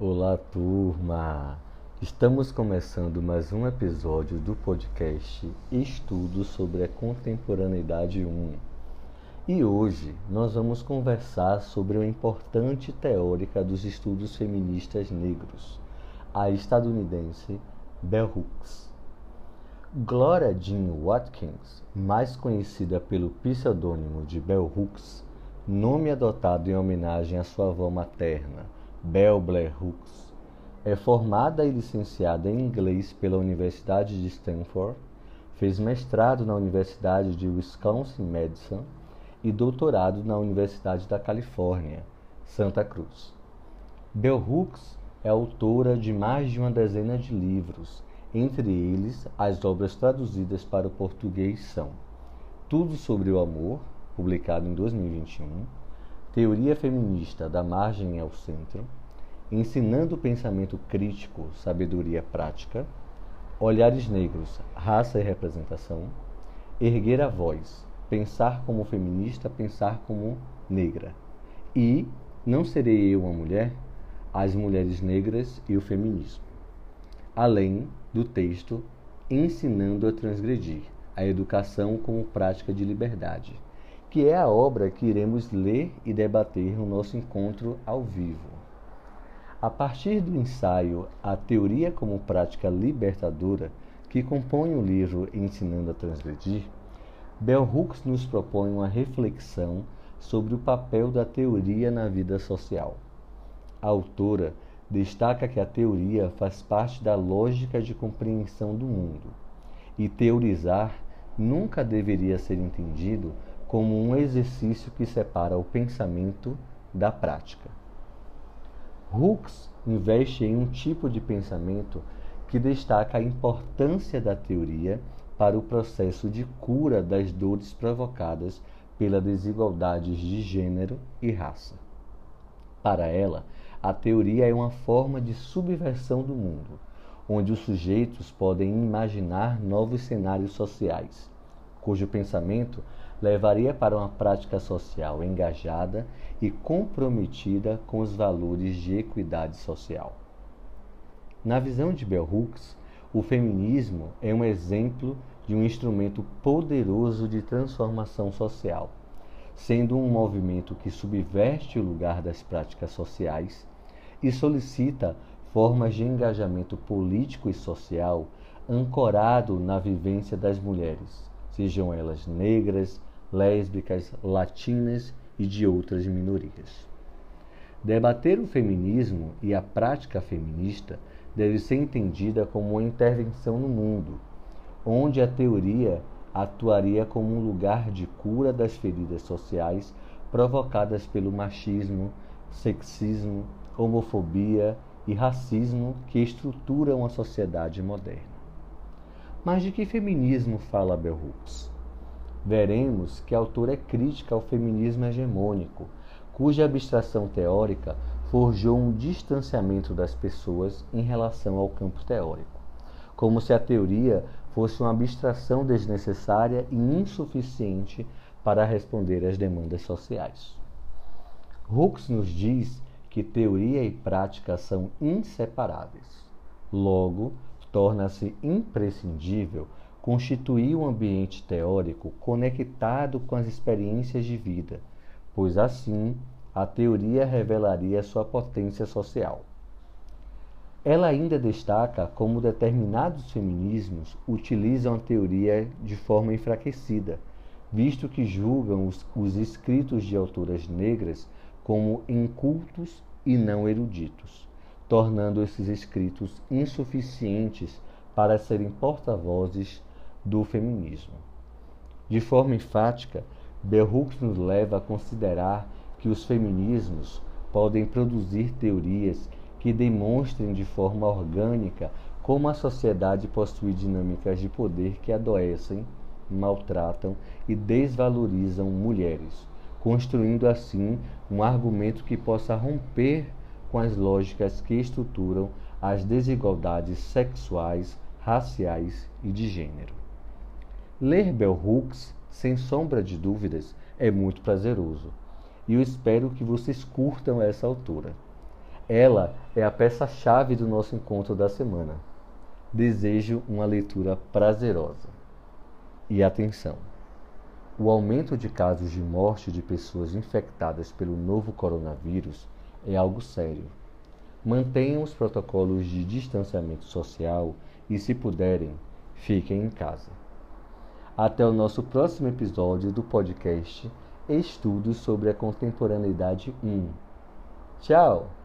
Olá, turma! Estamos começando mais um episódio do podcast Estudos sobre a Contemporaneidade 1. E hoje nós vamos conversar sobre uma importante teórica dos estudos feministas negros, a estadunidense Bell Hooks. Gloria Jean Watkins, mais conhecida pelo pseudônimo de Bell Hooks, nome adotado em homenagem à sua avó materna, Bell Blair Hooks. É formada e licenciada em inglês pela Universidade de Stanford, fez mestrado na Universidade de Wisconsin-Madison e doutorado na Universidade da Califórnia, Santa Cruz. Bell Hooks é autora de mais de uma dezena de livros, entre eles as obras traduzidas para o português são Tudo sobre o Amor, publicado em 2021, Teoria Feminista da Margem ao Centro, Ensinando Pensamento Crítico, Sabedoria Prática, Olhares Negros, Raça e Representação, Erguer a Voz, Pensar como Feminista, Pensar como Negra, e Não Serei Eu uma Mulher? As Mulheres Negras e o Feminismo, além do texto Ensinando a Transgredir, a Educação como Prática de Liberdade que é a obra que iremos ler e debater no nosso encontro ao vivo. A partir do ensaio A Teoria como Prática Libertadora, que compõe o livro Ensinando a Transgredir, Bell Hooks nos propõe uma reflexão sobre o papel da teoria na vida social. A autora destaca que a teoria faz parte da lógica de compreensão do mundo, e teorizar nunca deveria ser entendido como um exercício que separa o pensamento da prática. Hooks investe em um tipo de pensamento que destaca a importância da teoria para o processo de cura das dores provocadas pela desigualdades de gênero e raça. Para ela, a teoria é uma forma de subversão do mundo, onde os sujeitos podem imaginar novos cenários sociais, cujo pensamento levaria para uma prática social engajada e comprometida com os valores de equidade social. Na visão de Bell Hooks, o feminismo é um exemplo de um instrumento poderoso de transformação social, sendo um movimento que subverte o lugar das práticas sociais e solicita formas de engajamento político e social ancorado na vivência das mulheres, sejam elas negras, lésbicas, latinas e de outras minorias. Debater o feminismo e a prática feminista deve ser entendida como uma intervenção no mundo, onde a teoria atuaria como um lugar de cura das feridas sociais provocadas pelo machismo, sexismo, homofobia e racismo que estruturam a sociedade moderna. Mas de que feminismo fala Bell Hooks? veremos que a autora é crítica ao feminismo hegemônico, cuja abstração teórica forjou um distanciamento das pessoas em relação ao campo teórico, como se a teoria fosse uma abstração desnecessária e insuficiente para responder às demandas sociais. Hooks nos diz que teoria e prática são inseparáveis. Logo, torna-se imprescindível constituir um ambiente teórico conectado com as experiências de vida, pois assim a teoria revelaria sua potência social. Ela ainda destaca como determinados feminismos utilizam a teoria de forma enfraquecida, visto que julgam os, os escritos de autoras negras como incultos e não eruditos, tornando esses escritos insuficientes para serem porta-vozes do feminismo. De forma enfática, Hooks nos leva a considerar que os feminismos podem produzir teorias que demonstrem de forma orgânica como a sociedade possui dinâmicas de poder que adoecem, maltratam e desvalorizam mulheres, construindo assim um argumento que possa romper com as lógicas que estruturam as desigualdades sexuais, raciais e de gênero. Ler Bell Hooks, sem sombra de dúvidas, é muito prazeroso. E eu espero que vocês curtam essa autora. Ela é a peça-chave do nosso encontro da semana. Desejo uma leitura prazerosa. E atenção! O aumento de casos de morte de pessoas infectadas pelo novo coronavírus é algo sério. Mantenham os protocolos de distanciamento social e, se puderem, fiquem em casa. Até o nosso próximo episódio do podcast Estudos sobre a Contemporaneidade 1. Tchau!